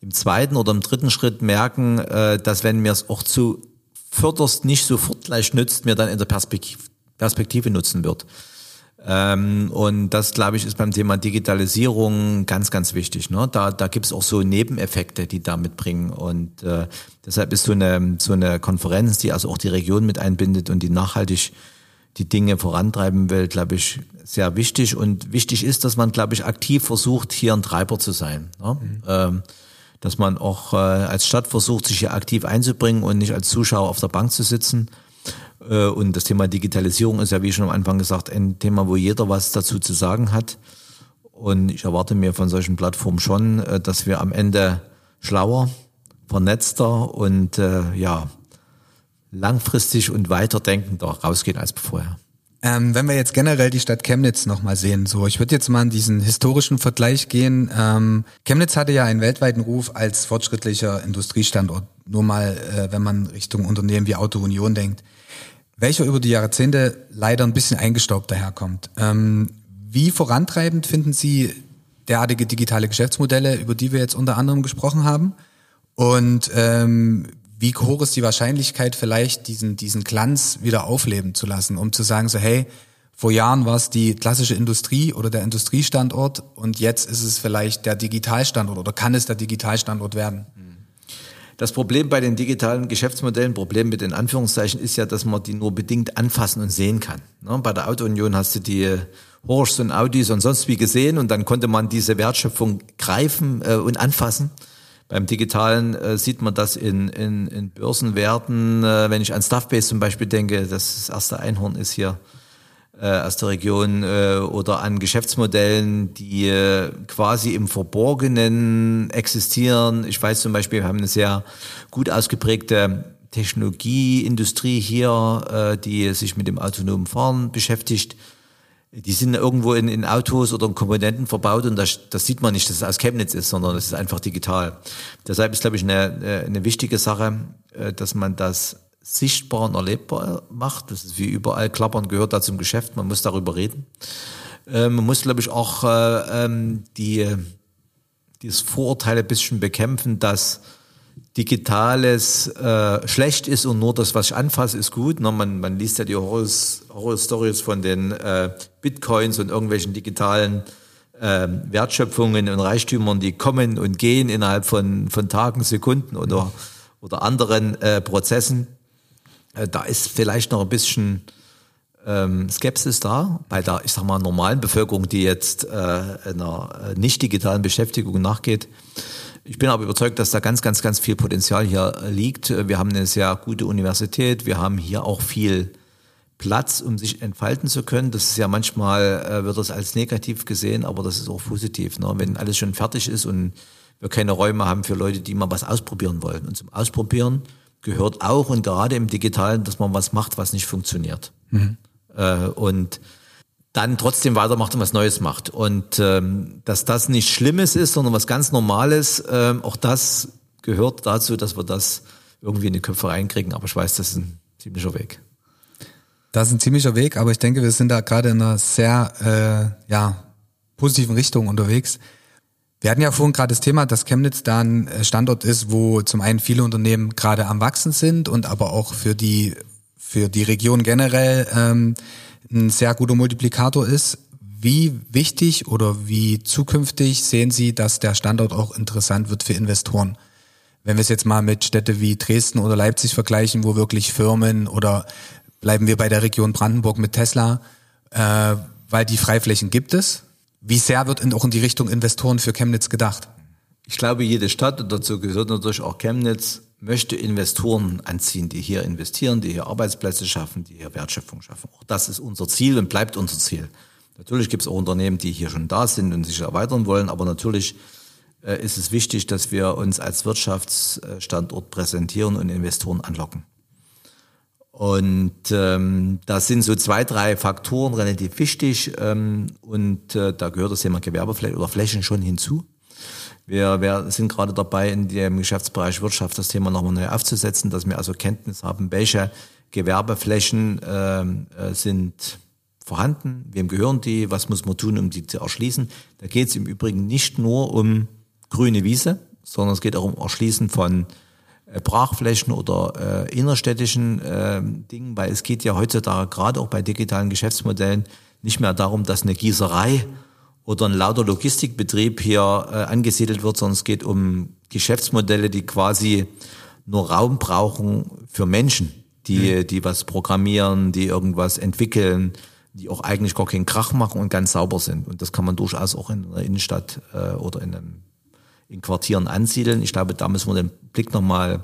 im zweiten oder im dritten Schritt merken, äh, dass wenn mir es auch zu förderst nicht sofort gleich nützt, mir dann in der Perspektive, Perspektive nutzen wird. Ähm, und das, glaube ich, ist beim Thema Digitalisierung ganz, ganz wichtig. Ne? Da, da gibt es auch so Nebeneffekte, die da mitbringen. Und äh, deshalb ist so eine, so eine Konferenz, die also auch die Region mit einbindet und die nachhaltig die Dinge vorantreiben will, glaube ich, sehr wichtig. Und wichtig ist, dass man, glaube ich, aktiv versucht, hier ein Treiber zu sein. Ne? Mhm. Ähm, dass man auch äh, als Stadt versucht, sich hier aktiv einzubringen und nicht als Zuschauer auf der Bank zu sitzen. Äh, und das Thema Digitalisierung ist ja, wie schon am Anfang gesagt, ein Thema, wo jeder was dazu zu sagen hat. Und ich erwarte mir von solchen Plattformen schon, äh, dass wir am Ende schlauer, vernetzter und äh, ja langfristig und weiterdenkender rausgehen als vorher. Ähm, wenn wir jetzt generell die Stadt Chemnitz nochmal sehen, so ich würde jetzt mal in diesen historischen Vergleich gehen. Ähm, Chemnitz hatte ja einen weltweiten Ruf als fortschrittlicher Industriestandort. Nur mal, äh, wenn man Richtung Unternehmen wie Auto Union denkt, welcher über die Jahrzehnte leider ein bisschen eingestaubt daherkommt. Ähm, wie vorantreibend finden Sie derartige digitale Geschäftsmodelle, über die wir jetzt unter anderem gesprochen haben? Und ähm, wie hoch ist die Wahrscheinlichkeit, vielleicht diesen, diesen Glanz wieder aufleben zu lassen, um zu sagen, so hey, vor Jahren war es die klassische Industrie oder der Industriestandort und jetzt ist es vielleicht der Digitalstandort oder kann es der Digitalstandort werden? Das Problem bei den digitalen Geschäftsmodellen, Problem mit den Anführungszeichen, ist ja, dass man die nur bedingt anfassen und sehen kann. Ne, bei der Auto-Union hast du die Porsche und Audis und sonst wie gesehen und dann konnte man diese Wertschöpfung greifen äh, und anfassen. Beim Digitalen äh, sieht man das in, in, in Börsenwerten. Äh, wenn ich an Stuffbase zum Beispiel denke, das, das erste Einhorn ist hier äh, aus der Region äh, oder an Geschäftsmodellen, die äh, quasi im Verborgenen existieren. Ich weiß zum Beispiel, wir haben eine sehr gut ausgeprägte Technologieindustrie hier, äh, die sich mit dem autonomen Fahren beschäftigt die sind irgendwo in, in Autos oder in Komponenten verbaut und das, das sieht man nicht, dass es aus Chemnitz ist, sondern es ist einfach digital. Deshalb ist, glaube ich, eine, äh, eine wichtige Sache, äh, dass man das sichtbar und erlebbar macht. Das ist wie überall, Klappern gehört da zum Geschäft, man muss darüber reden. Äh, man muss, glaube ich, auch ähm, die, dieses Vorurteil ein bisschen bekämpfen, dass Digitales äh, schlecht ist und nur das, was ich anfasse, ist gut. Ne? Man, man liest ja die Horror-Stories von den äh, Bitcoins und irgendwelchen digitalen äh, Wertschöpfungen und Reichtümern, die kommen und gehen innerhalb von, von Tagen, Sekunden oder, oder anderen äh, Prozessen. Äh, da ist vielleicht noch ein bisschen ähm, Skepsis da bei der, ich sag mal, normalen Bevölkerung, die jetzt äh, einer äh, nicht digitalen Beschäftigung nachgeht. Ich bin aber überzeugt, dass da ganz, ganz, ganz viel Potenzial hier liegt. Wir haben eine sehr gute Universität. Wir haben hier auch viel Platz, um sich entfalten zu können. Das ist ja manchmal, äh, wird das als negativ gesehen, aber das ist auch positiv. Ne? Wenn alles schon fertig ist und wir keine Räume haben für Leute, die mal was ausprobieren wollen. Und zum Ausprobieren gehört auch und gerade im Digitalen, dass man was macht, was nicht funktioniert. Mhm. Äh, und dann trotzdem weitermacht und was Neues macht. Und ähm, dass das nicht Schlimmes ist, sondern was ganz Normales, ähm, auch das gehört dazu, dass wir das irgendwie in die Köpfe reinkriegen. Aber ich weiß, das ist ein ziemlicher Weg. Das ist ein ziemlicher Weg, aber ich denke, wir sind da gerade in einer sehr äh, ja, positiven Richtung unterwegs. Wir hatten ja vorhin gerade das Thema, dass Chemnitz da ein äh, Standort ist, wo zum einen viele Unternehmen gerade am Wachsen sind und aber auch für die für die Region generell ähm, ein sehr guter Multiplikator ist. Wie wichtig oder wie zukünftig sehen Sie, dass der Standort auch interessant wird für Investoren? Wenn wir es jetzt mal mit Städte wie Dresden oder Leipzig vergleichen, wo wirklich Firmen oder bleiben wir bei der Region Brandenburg mit Tesla, äh, weil die Freiflächen gibt es. Wie sehr wird in, auch in die Richtung Investoren für Chemnitz gedacht? Ich glaube, jede Stadt, und dazu gehört natürlich auch Chemnitz, möchte Investoren anziehen, die hier investieren, die hier Arbeitsplätze schaffen, die hier Wertschöpfung schaffen. Auch das ist unser Ziel und bleibt unser Ziel. Natürlich gibt es auch Unternehmen, die hier schon da sind und sich erweitern wollen, aber natürlich äh, ist es wichtig, dass wir uns als Wirtschaftsstandort präsentieren und Investoren anlocken. Und ähm, da sind so zwei, drei Faktoren relativ wichtig ähm, und äh, da gehört das Thema Gewerbeflächen oder Flächen schon hinzu. Wir, wir sind gerade dabei, in dem Geschäftsbereich Wirtschaft das Thema nochmal neu aufzusetzen, dass wir also Kenntnis haben, welche Gewerbeflächen ähm, äh, sind vorhanden, wem gehören die, was muss man tun, um die zu erschließen. Da geht es im Übrigen nicht nur um grüne Wiese, sondern es geht auch um Erschließen von äh, Brachflächen oder äh, innerstädtischen äh, Dingen, weil es geht ja heutzutage gerade auch bei digitalen Geschäftsmodellen nicht mehr darum, dass eine Gießerei oder ein lauter Logistikbetrieb hier äh, angesiedelt wird, sondern es geht um Geschäftsmodelle, die quasi nur Raum brauchen für Menschen, die, mhm. die was programmieren, die irgendwas entwickeln, die auch eigentlich gar keinen Krach machen und ganz sauber sind. Und das kann man durchaus auch in einer Innenstadt äh, oder in, einem, in Quartieren ansiedeln. Ich glaube, da müssen wir den Blick nochmal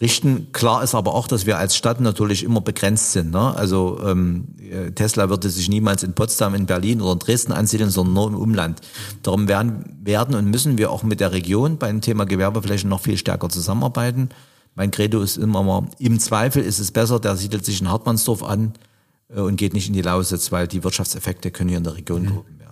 richten. Klar ist aber auch, dass wir als Stadt natürlich immer begrenzt sind. Ne? Also ähm, Tesla würde sich niemals in Potsdam, in Berlin oder in Dresden ansiedeln, sondern nur im Umland. Darum werden, werden und müssen wir auch mit der Region beim Thema Gewerbeflächen noch viel stärker zusammenarbeiten. Mein Credo ist immer mal, im Zweifel ist es besser, der siedelt sich in Hartmannsdorf an, äh, und geht nicht in die Lausitz, weil die Wirtschaftseffekte können hier in der Region mhm. gehoben werden.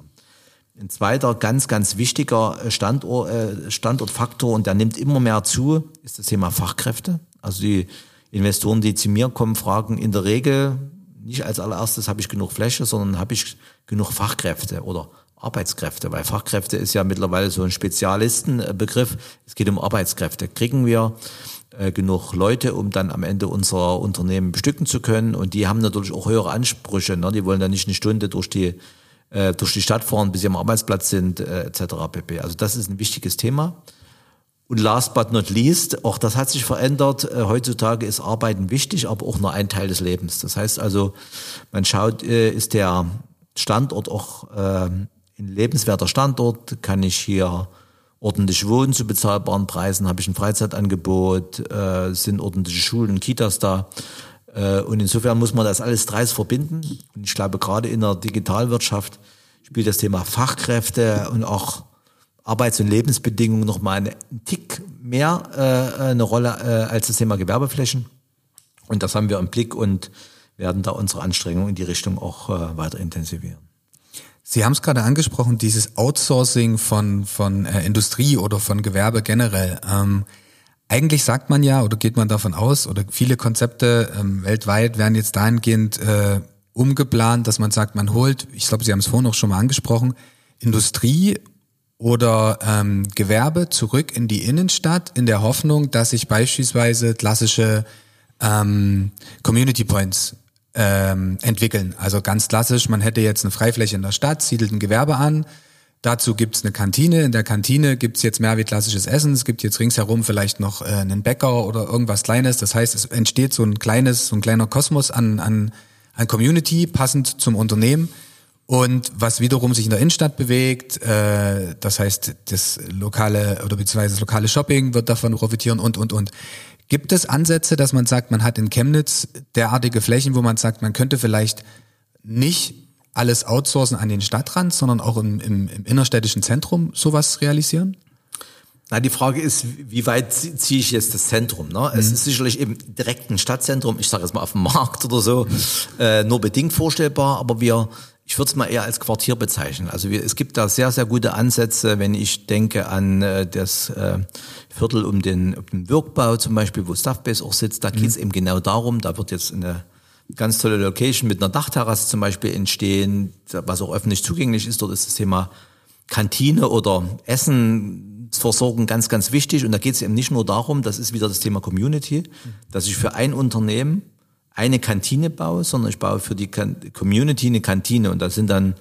Ein zweiter ganz, ganz wichtiger äh, Standort, äh, Standortfaktor und der nimmt immer mehr zu, ist das Thema Fachkräfte. Also die Investoren, die zu mir kommen, fragen in der Regel nicht als allererstes, habe ich genug Fläche, sondern habe ich genug Fachkräfte oder Arbeitskräfte, weil Fachkräfte ist ja mittlerweile so ein Spezialistenbegriff. Es geht um Arbeitskräfte. Kriegen wir äh, genug Leute, um dann am Ende unser Unternehmen bestücken zu können? Und die haben natürlich auch höhere Ansprüche. Ne? Die wollen dann nicht eine Stunde durch die äh, durch die Stadt fahren, bis sie am Arbeitsplatz sind, äh, etc. pp. Also das ist ein wichtiges Thema. Und last but not least, auch das hat sich verändert. Äh, heutzutage ist Arbeiten wichtig, aber auch nur ein Teil des Lebens. Das heißt also, man schaut, äh, ist der Standort auch äh, ein lebenswerter Standort? Kann ich hier ordentlich wohnen zu bezahlbaren Preisen? Habe ich ein Freizeitangebot? Sind ordentliche Schulen und Kitas da? Äh, und insofern muss man das alles dreist verbinden. Und ich glaube, gerade in der Digitalwirtschaft spielt das Thema Fachkräfte und auch Arbeits- und Lebensbedingungen nochmal einen Tick mehr äh, eine Rolle äh, als das Thema Gewerbeflächen. Und das haben wir im Blick und werden da unsere Anstrengungen in die Richtung auch äh, weiter intensivieren. Sie haben es gerade angesprochen, dieses Outsourcing von, von äh, Industrie oder von Gewerbe generell. Ähm, eigentlich sagt man ja oder geht man davon aus oder viele Konzepte ähm, weltweit werden jetzt dahingehend äh, umgeplant, dass man sagt, man holt, ich glaube, Sie haben es vorhin auch schon mal angesprochen, Industrie oder ähm, Gewerbe zurück in die Innenstadt in der Hoffnung, dass sich beispielsweise klassische ähm, Community Points ähm, entwickeln. Also ganz klassisch, man hätte jetzt eine Freifläche in der Stadt, siedelt ein Gewerbe an, dazu gibt's eine Kantine, in der Kantine gibt's jetzt mehr wie klassisches Essen, es gibt jetzt ringsherum vielleicht noch äh, einen Bäcker oder irgendwas Kleines, das heißt, es entsteht so ein kleines, so ein kleiner Kosmos an, an, an Community, passend zum Unternehmen. Und was wiederum sich in der Innenstadt bewegt, äh, das heißt, das lokale oder beziehungsweise das lokale Shopping wird davon profitieren und, und, und. Gibt es Ansätze, dass man sagt, man hat in Chemnitz derartige Flächen, wo man sagt, man könnte vielleicht nicht alles outsourcen an den Stadtrand, sondern auch im, im, im innerstädtischen Zentrum sowas realisieren? Na, die Frage ist, wie weit ziehe ich jetzt das Zentrum? Ne? Mhm. Es ist sicherlich eben direkt ein Stadtzentrum, ich sage jetzt mal auf dem Markt oder so, mhm. äh, nur bedingt vorstellbar, aber wir ich würde es mal eher als Quartier bezeichnen. Also wir, es gibt da sehr, sehr gute Ansätze, wenn ich denke an äh, das äh, Viertel um den, um den Wirkbau zum Beispiel, wo Staffbase auch sitzt. Da mhm. geht es eben genau darum, da wird jetzt eine ganz tolle Location mit einer Dachterrasse zum Beispiel entstehen, was auch öffentlich zugänglich ist. Dort ist das Thema Kantine oder Essensversorgung ganz, ganz wichtig. Und da geht es eben nicht nur darum, das ist wieder das Thema Community, dass ich für ein Unternehmen eine Kantine baue, sondern ich baue für die Community eine Kantine und da sind dann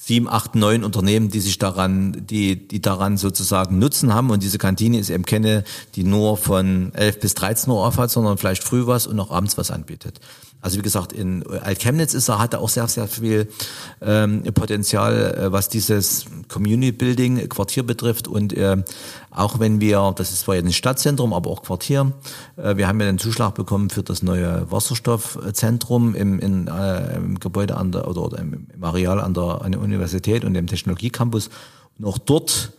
sieben, acht, neun Unternehmen, die sich daran, die, die daran sozusagen Nutzen haben. Und diese Kantine ist eben keine, die nur von elf bis 13 Uhr aufhat, sondern vielleicht früh was und auch abends was anbietet. Also wie gesagt, in Alt-Chemnitz ist er, hat er auch sehr, sehr viel ähm, Potenzial, äh, was dieses Community Building Quartier betrifft. Und äh, auch wenn wir, das ist zwar jetzt ein Stadtzentrum, aber auch Quartier, äh, wir haben ja den Zuschlag bekommen für das neue Wasserstoffzentrum im, in, äh, im Gebäude an der, oder, oder im, im Areal an der, an der Universität und dem Technologiecampus. Und auch dort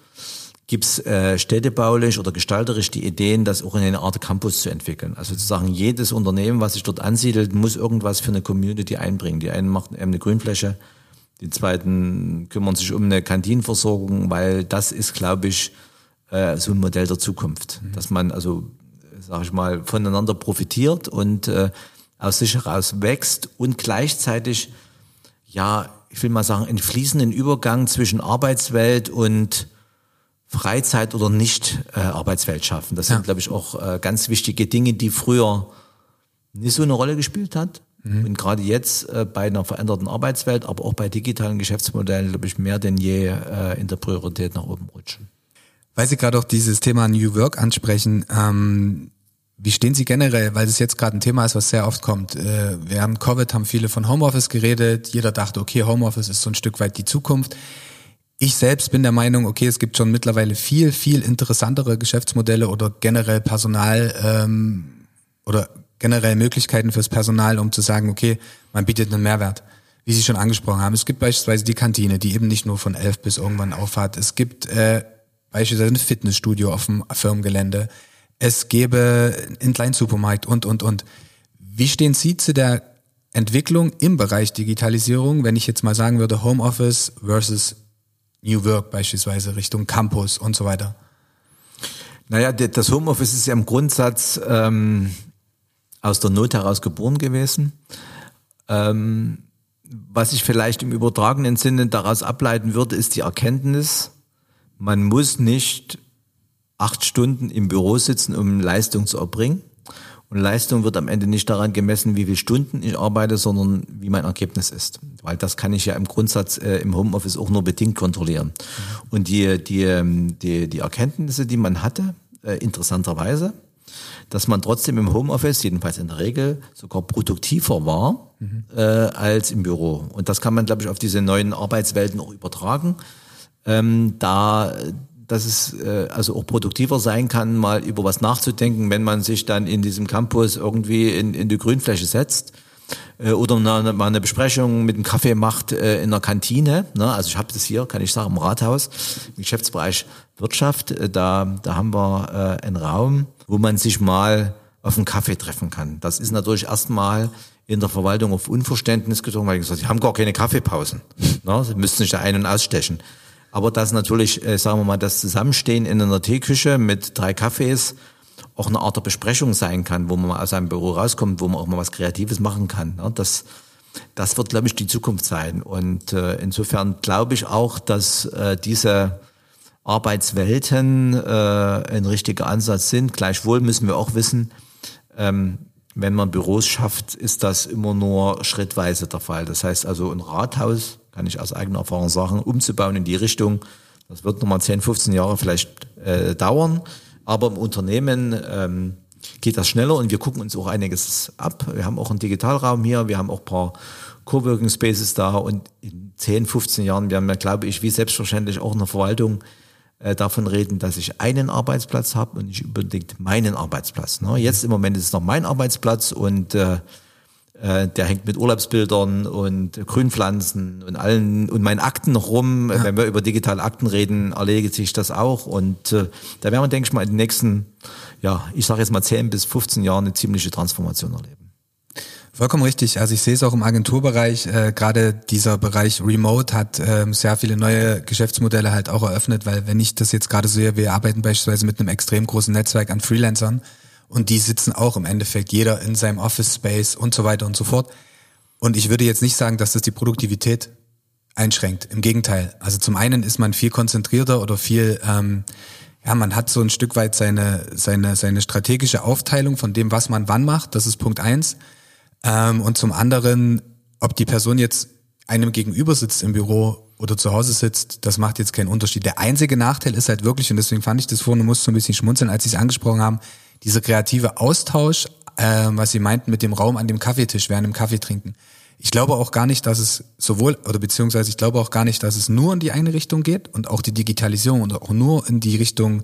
gibt's äh, städtebaulich oder gestalterisch die Ideen, das auch in eine Art Campus zu entwickeln. Also sozusagen jedes Unternehmen, was sich dort ansiedelt, muss irgendwas für eine Community einbringen. Die einen machen eben eine Grünfläche, die zweiten kümmern sich um eine Kantinenversorgung, weil das ist, glaube ich, äh, so ein Modell der Zukunft, mhm. dass man also, sage ich mal, voneinander profitiert und äh, aus sich heraus wächst und gleichzeitig, ja, ich will mal sagen, einen fließenden Übergang zwischen Arbeitswelt und Freizeit oder nicht äh, Arbeitswelt schaffen. Das ja. sind, glaube ich, auch äh, ganz wichtige Dinge, die früher nicht so eine Rolle gespielt hat. Mhm. Und gerade jetzt äh, bei einer veränderten Arbeitswelt, aber auch bei digitalen Geschäftsmodellen, glaube ich, mehr denn je äh, in der Priorität nach oben rutschen. Weil Sie gerade auch dieses Thema New Work ansprechen, ähm, wie stehen Sie generell, weil es jetzt gerade ein Thema ist, was sehr oft kommt. Äh, während Covid haben viele von Homeoffice geredet. Jeder dachte, okay, Homeoffice ist so ein Stück weit die Zukunft. Ich selbst bin der Meinung, okay, es gibt schon mittlerweile viel, viel interessantere Geschäftsmodelle oder generell Personal ähm, oder generell Möglichkeiten fürs Personal, um zu sagen, okay, man bietet einen Mehrwert. Wie Sie schon angesprochen haben, es gibt beispielsweise die Kantine, die eben nicht nur von elf bis irgendwann aufhat. Es gibt äh, beispielsweise ein Fitnessstudio auf dem Firmengelände. Es gäbe einen kleinen Supermarkt und, und, und. Wie stehen Sie zu der Entwicklung im Bereich Digitalisierung, wenn ich jetzt mal sagen würde Homeoffice versus New Work beispielsweise Richtung Campus und so weiter? Naja, das Homeoffice ist ja im Grundsatz ähm, aus der Not heraus geboren gewesen. Ähm, was ich vielleicht im übertragenen Sinne daraus ableiten würde, ist die Erkenntnis, man muss nicht acht Stunden im Büro sitzen, um Leistung zu erbringen. Und Leistung wird am Ende nicht daran gemessen, wie viele Stunden ich arbeite, sondern wie mein Ergebnis ist. Weil das kann ich ja im Grundsatz äh, im Homeoffice auch nur bedingt kontrollieren. Und die, die, ähm, die, die Erkenntnisse, die man hatte, äh, interessanterweise, dass man trotzdem im Homeoffice, jedenfalls in der Regel, sogar produktiver war mhm. äh, als im Büro. Und das kann man, glaube ich, auf diese neuen Arbeitswelten auch übertragen. Ähm, da dass es äh, also auch produktiver sein kann, mal über was nachzudenken, wenn man sich dann in diesem Campus irgendwie in, in die Grünfläche setzt äh, oder mal eine Besprechung mit einem Kaffee macht äh, in der Kantine. Ne? Also ich habe das hier, kann ich sagen, im Rathaus, im Geschäftsbereich Wirtschaft. Äh, da, da haben wir äh, einen Raum, wo man sich mal auf einen Kaffee treffen kann. Das ist natürlich erstmal in der Verwaltung auf Unverständnis getroffen, weil ich gesagt, sie haben gar keine Kaffeepausen. Ne? Sie müssten sich da ein- und ausstechen. Aber dass natürlich, äh, sagen wir mal, das Zusammenstehen in einer Teeküche mit drei Kaffees auch eine Art der Besprechung sein kann, wo man mal aus einem Büro rauskommt, wo man auch mal was Kreatives machen kann. Ne? Das, das wird, glaube ich, die Zukunft sein. Und äh, insofern glaube ich auch, dass äh, diese Arbeitswelten äh, ein richtiger Ansatz sind. Gleichwohl müssen wir auch wissen, ähm, wenn man Büros schafft, ist das immer nur schrittweise der Fall. Das heißt also ein Rathaus kann ich aus eigener Erfahrung sagen, umzubauen in die Richtung. Das wird nochmal 10, 15 Jahre vielleicht äh, dauern. Aber im Unternehmen ähm, geht das schneller und wir gucken uns auch einiges ab. Wir haben auch einen Digitalraum hier, wir haben auch ein paar Coworking Spaces da und in 10, 15 Jahren werden wir, glaube ich, wie selbstverständlich auch in der Verwaltung äh, davon reden, dass ich einen Arbeitsplatz habe und nicht unbedingt meinen Arbeitsplatz. Ne? Jetzt im Moment ist es noch mein Arbeitsplatz und äh, der hängt mit Urlaubsbildern und Grünpflanzen und allen und meinen Akten noch rum. Ja. Wenn wir über digitale Akten reden, erlege sich das auch. Und äh, da werden wir, denke ich mal, in den nächsten, ja, ich sage jetzt mal 10 bis 15 Jahren eine ziemliche Transformation erleben. Vollkommen richtig. Also ich sehe es auch im Agenturbereich. Äh, Gerade dieser Bereich Remote hat ähm, sehr viele neue Geschäftsmodelle halt auch eröffnet, weil wenn ich das jetzt gerade sehe, wir arbeiten beispielsweise mit einem extrem großen Netzwerk an Freelancern und die sitzen auch im Endeffekt jeder in seinem Office Space und so weiter und so fort. Und ich würde jetzt nicht sagen, dass das die Produktivität einschränkt. Im Gegenteil. Also zum einen ist man viel konzentrierter oder viel, ähm, ja, man hat so ein Stück weit seine, seine, seine strategische Aufteilung von dem, was man wann macht. Das ist Punkt eins. Ähm, und zum anderen, ob die Person jetzt einem gegenüber sitzt im Büro oder zu Hause sitzt, das macht jetzt keinen Unterschied. Der einzige Nachteil ist halt wirklich, und deswegen fand ich das vorhin, musste so ein bisschen schmunzeln, als Sie es angesprochen haben, dieser kreative Austausch, äh, was Sie meinten mit dem Raum an dem Kaffeetisch während dem Kaffee trinken. Ich glaube auch gar nicht, dass es sowohl, oder beziehungsweise ich glaube auch gar nicht, dass es nur in die eine Richtung geht und auch die Digitalisierung und auch nur in die Richtung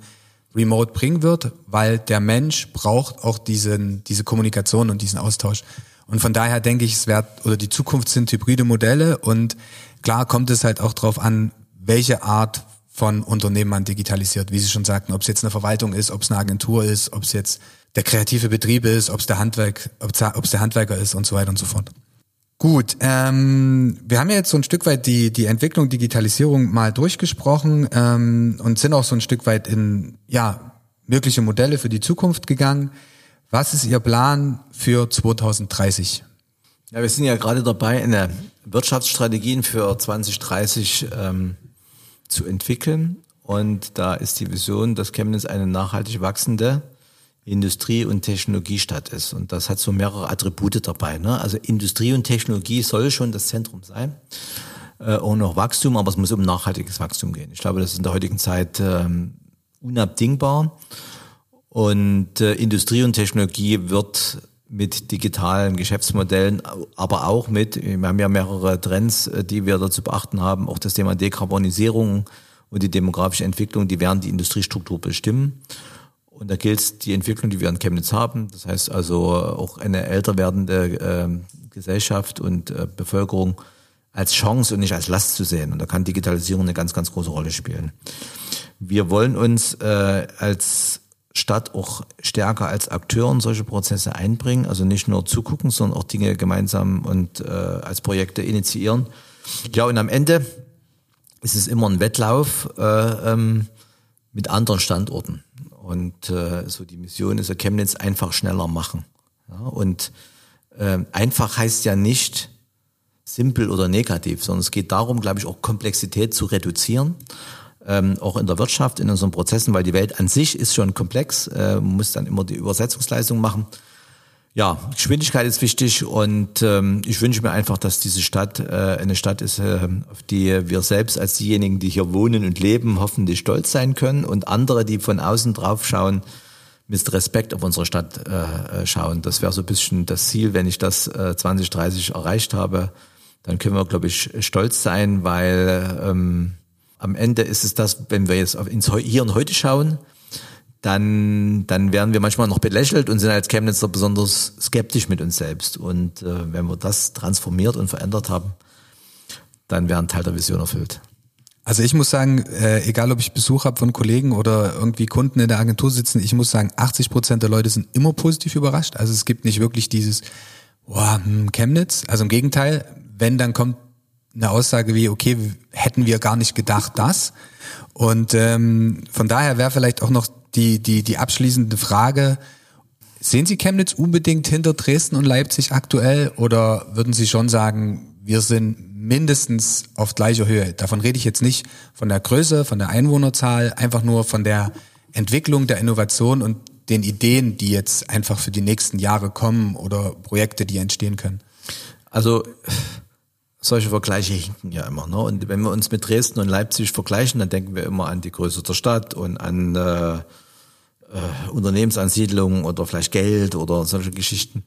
Remote bringen wird, weil der Mensch braucht auch diesen, diese Kommunikation und diesen Austausch. Und von daher denke ich, es wird, oder die Zukunft sind hybride Modelle und klar kommt es halt auch drauf an, welche Art von Unternehmen man digitalisiert. Wie Sie schon sagten, ob es jetzt eine Verwaltung ist, ob es eine Agentur ist, ob es jetzt der kreative Betrieb ist, ob es der Handwerk, ob es der Handwerker ist und so weiter und so fort. Gut, ähm, wir haben ja jetzt so ein Stück weit die, die Entwicklung Digitalisierung mal durchgesprochen ähm, und sind auch so ein Stück weit in ja mögliche Modelle für die Zukunft gegangen. Was ist Ihr Plan für 2030? Ja, wir sind ja gerade dabei, eine Wirtschaftsstrategien für 2030 ähm, zu entwickeln. Und da ist die Vision, dass Chemnitz eine nachhaltig wachsende Industrie- und Technologiestadt ist. Und das hat so mehrere Attribute dabei. Ne? Also Industrie und Technologie soll schon das Zentrum sein. Äh, auch noch Wachstum, aber es muss um nachhaltiges Wachstum gehen. Ich glaube, das ist in der heutigen Zeit ähm, unabdingbar. Und äh, Industrie und Technologie wird mit digitalen Geschäftsmodellen, aber auch mit, wir haben ja mehrere Trends, äh, die wir da zu beachten haben, auch das Thema Dekarbonisierung und die demografische Entwicklung, die werden die Industriestruktur bestimmen. Und da gilt die Entwicklung, die wir in Chemnitz haben, das heißt also auch eine älter werdende äh, Gesellschaft und äh, Bevölkerung als Chance und nicht als Last zu sehen. Und da kann Digitalisierung eine ganz, ganz große Rolle spielen. Wir wollen uns äh, als Stadt auch stärker als Akteur in solche Prozesse einbringen, also nicht nur zugucken, sondern auch Dinge gemeinsam und äh, als Projekte initiieren. Ja, und am Ende ist es immer ein Wettlauf äh, ähm, mit anderen Standorten. Und äh, so die Mission ist ja Chemnitz einfach schneller machen. Ja, und äh, einfach heißt ja nicht simpel oder negativ, sondern es geht darum, glaube ich, auch Komplexität zu reduzieren ähm, auch in der Wirtschaft, in unseren Prozessen, weil die Welt an sich ist schon komplex, äh, muss dann immer die Übersetzungsleistung machen. Ja, Geschwindigkeit ist wichtig und ähm, ich wünsche mir einfach, dass diese Stadt äh, eine Stadt ist, äh, auf die wir selbst als diejenigen, die hier wohnen und leben, hoffentlich stolz sein können und andere, die von außen drauf schauen, mit Respekt auf unsere Stadt äh, äh schauen. Das wäre so ein bisschen das Ziel, wenn ich das äh, 2030 erreicht habe, dann können wir, glaube ich, stolz sein, weil ähm, am Ende ist es das, wenn wir jetzt ins Hier und Heute schauen, dann, dann werden wir manchmal noch belächelt und sind als Chemnitzer besonders skeptisch mit uns selbst. Und äh, wenn wir das transformiert und verändert haben, dann wäre ein Teil der Vision erfüllt. Also ich muss sagen, äh, egal ob ich Besuch habe von Kollegen oder irgendwie Kunden in der Agentur sitzen, ich muss sagen, 80 Prozent der Leute sind immer positiv überrascht. Also es gibt nicht wirklich dieses, wow, hm, Chemnitz. Also im Gegenteil, wenn dann kommt eine Aussage wie, okay, hätten wir gar nicht gedacht, das. Und ähm, von daher wäre vielleicht auch noch die, die, die abschließende Frage, sehen Sie Chemnitz unbedingt hinter Dresden und Leipzig aktuell oder würden Sie schon sagen, wir sind mindestens auf gleicher Höhe? Davon rede ich jetzt nicht von der Größe, von der Einwohnerzahl, einfach nur von der Entwicklung der Innovation und den Ideen, die jetzt einfach für die nächsten Jahre kommen oder Projekte, die entstehen können. Also solche Vergleiche hinken ja immer. Ne? Und wenn wir uns mit Dresden und Leipzig vergleichen, dann denken wir immer an die Größe der Stadt und an äh, äh, Unternehmensansiedlungen oder vielleicht Geld oder solche Geschichten.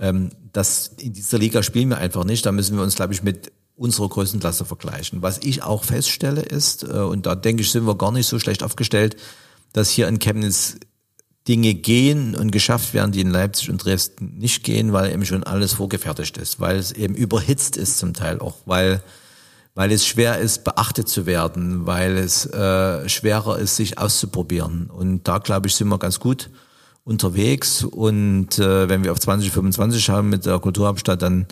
Ähm, das in dieser Liga spielen wir einfach nicht. Da müssen wir uns, glaube ich, mit unserer Größenklasse vergleichen. Was ich auch feststelle ist, äh, und da denke ich, sind wir gar nicht so schlecht aufgestellt, dass hier in Chemnitz Dinge gehen und geschafft werden, die in Leipzig und Dresden nicht gehen, weil eben schon alles vorgefertigt ist, weil es eben überhitzt ist zum Teil auch, weil weil es schwer ist, beachtet zu werden, weil es äh, schwerer ist, sich auszuprobieren. Und da, glaube ich, sind wir ganz gut unterwegs. Und äh, wenn wir auf 2025 schauen mit der Kulturhauptstadt, dann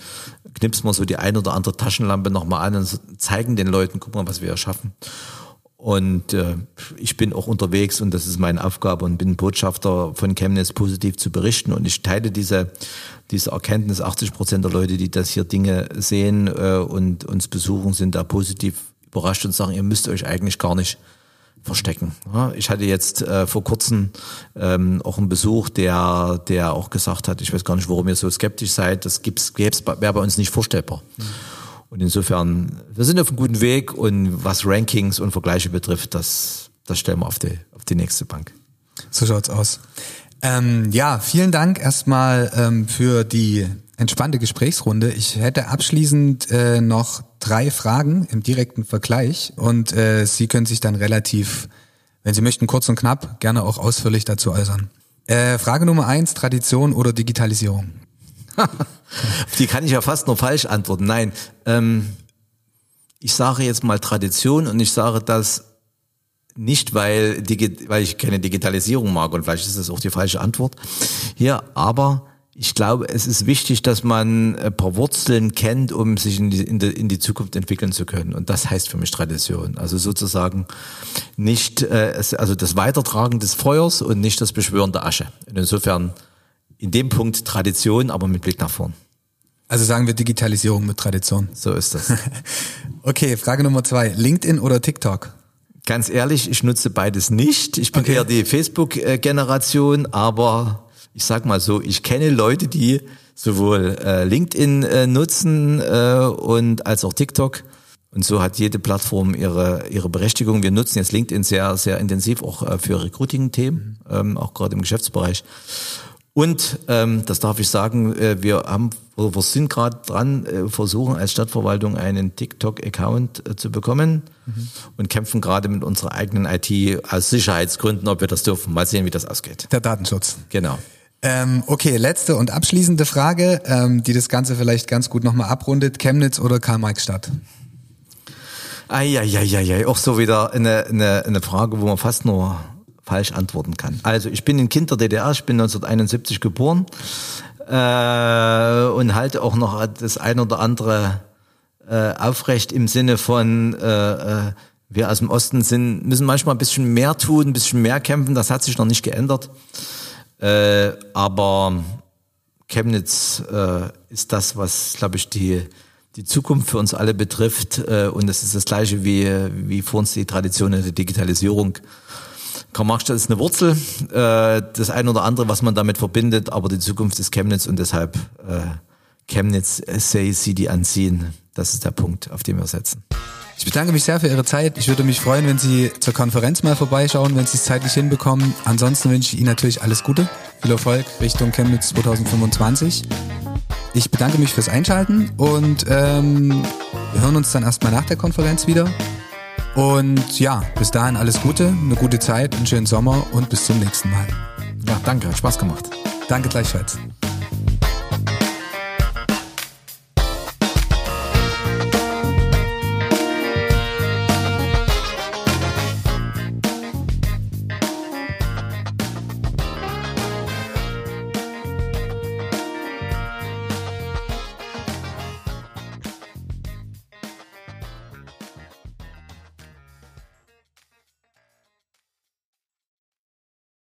knipsen wir so die ein oder andere Taschenlampe nochmal an und zeigen den Leuten, guck mal, was wir schaffen. Und äh, ich bin auch unterwegs und das ist meine Aufgabe und bin Botschafter von Chemnitz positiv zu berichten. Und ich teile diese, diese Erkenntnis, 80 Prozent der Leute, die das hier Dinge sehen äh, und uns besuchen, sind da positiv überrascht und sagen, ihr müsst euch eigentlich gar nicht verstecken. Ja, ich hatte jetzt äh, vor kurzem ähm, auch einen Besuch, der, der auch gesagt hat, ich weiß gar nicht, warum ihr so skeptisch seid, das gibt's, wäre bei uns nicht vorstellbar. Mhm. Und insofern, wir sind auf einem guten Weg und was Rankings und Vergleiche betrifft, das, das stellen wir auf die, auf die nächste Bank. So schaut's aus. Ähm, ja, vielen Dank erstmal ähm, für die entspannte Gesprächsrunde. Ich hätte abschließend äh, noch drei Fragen im direkten Vergleich und äh, Sie können sich dann relativ, wenn Sie möchten, kurz und knapp, gerne auch ausführlich dazu äußern. Äh, Frage Nummer eins, Tradition oder Digitalisierung? Die kann ich ja fast nur falsch antworten. Nein, ähm, ich sage jetzt mal Tradition und ich sage das nicht, weil, weil ich keine Digitalisierung mag und vielleicht ist das auch die falsche Antwort hier, aber ich glaube, es ist wichtig, dass man ein paar Wurzeln kennt, um sich in die, in die, in die Zukunft entwickeln zu können. Und das heißt für mich Tradition. Also sozusagen nicht, äh, also das Weitertragen des Feuers und nicht das Beschwören der Asche. Und insofern in dem Punkt Tradition, aber mit Blick nach vorn. Also sagen wir Digitalisierung mit Tradition. So ist das. okay, Frage Nummer zwei. LinkedIn oder TikTok? Ganz ehrlich, ich nutze beides nicht. Ich bin okay. eher die Facebook-Generation, aber ich sag mal so, ich kenne Leute, die sowohl äh, LinkedIn äh, nutzen äh, und als auch TikTok. Und so hat jede Plattform ihre, ihre Berechtigung. Wir nutzen jetzt LinkedIn sehr, sehr intensiv auch äh, für Recruiting-Themen, ähm, auch gerade im Geschäftsbereich. Und ähm, das darf ich sagen, äh, wir haben oder wir sind gerade dran, äh, versuchen als Stadtverwaltung einen TikTok-Account äh, zu bekommen mhm. und kämpfen gerade mit unserer eigenen IT aus Sicherheitsgründen, ob wir das dürfen. Mal sehen, wie das ausgeht. Der Datenschutz. Genau. Ähm, okay, letzte und abschließende Frage, ähm, die das Ganze vielleicht ganz gut nochmal abrundet. Chemnitz oder Karl-Marx-Stadt? Eieieiei, auch so wieder eine, eine, eine Frage, wo man fast nur falsch antworten kann. Also ich bin ein Kind der DDR, ich bin 1971 geboren äh, und halte auch noch das ein oder andere äh, aufrecht im Sinne von äh, äh, wir aus dem Osten sind, müssen manchmal ein bisschen mehr tun, ein bisschen mehr kämpfen. Das hat sich noch nicht geändert. Äh, aber Chemnitz äh, ist das, was, glaube ich, die, die Zukunft für uns alle betrifft. Äh, und es ist das Gleiche wie, wie vor uns die Tradition der Digitalisierung. Karl-Marx-Stadt ist eine Wurzel, äh, das eine oder andere, was man damit verbindet, aber die Zukunft ist Chemnitz und deshalb äh, Chemnitz Say City anziehen. Das ist der Punkt, auf den wir setzen. Ich bedanke mich sehr für Ihre Zeit. Ich würde mich freuen, wenn Sie zur Konferenz mal vorbeischauen, wenn Sie es zeitlich hinbekommen. Ansonsten wünsche ich Ihnen natürlich alles Gute, viel Erfolg Richtung Chemnitz 2025. Ich bedanke mich fürs Einschalten und ähm, wir hören uns dann erstmal nach der Konferenz wieder. Und ja, bis dahin alles Gute, eine gute Zeit, einen schönen Sommer und bis zum nächsten Mal. Ja, danke, hat Spaß gemacht. Danke gleichfalls.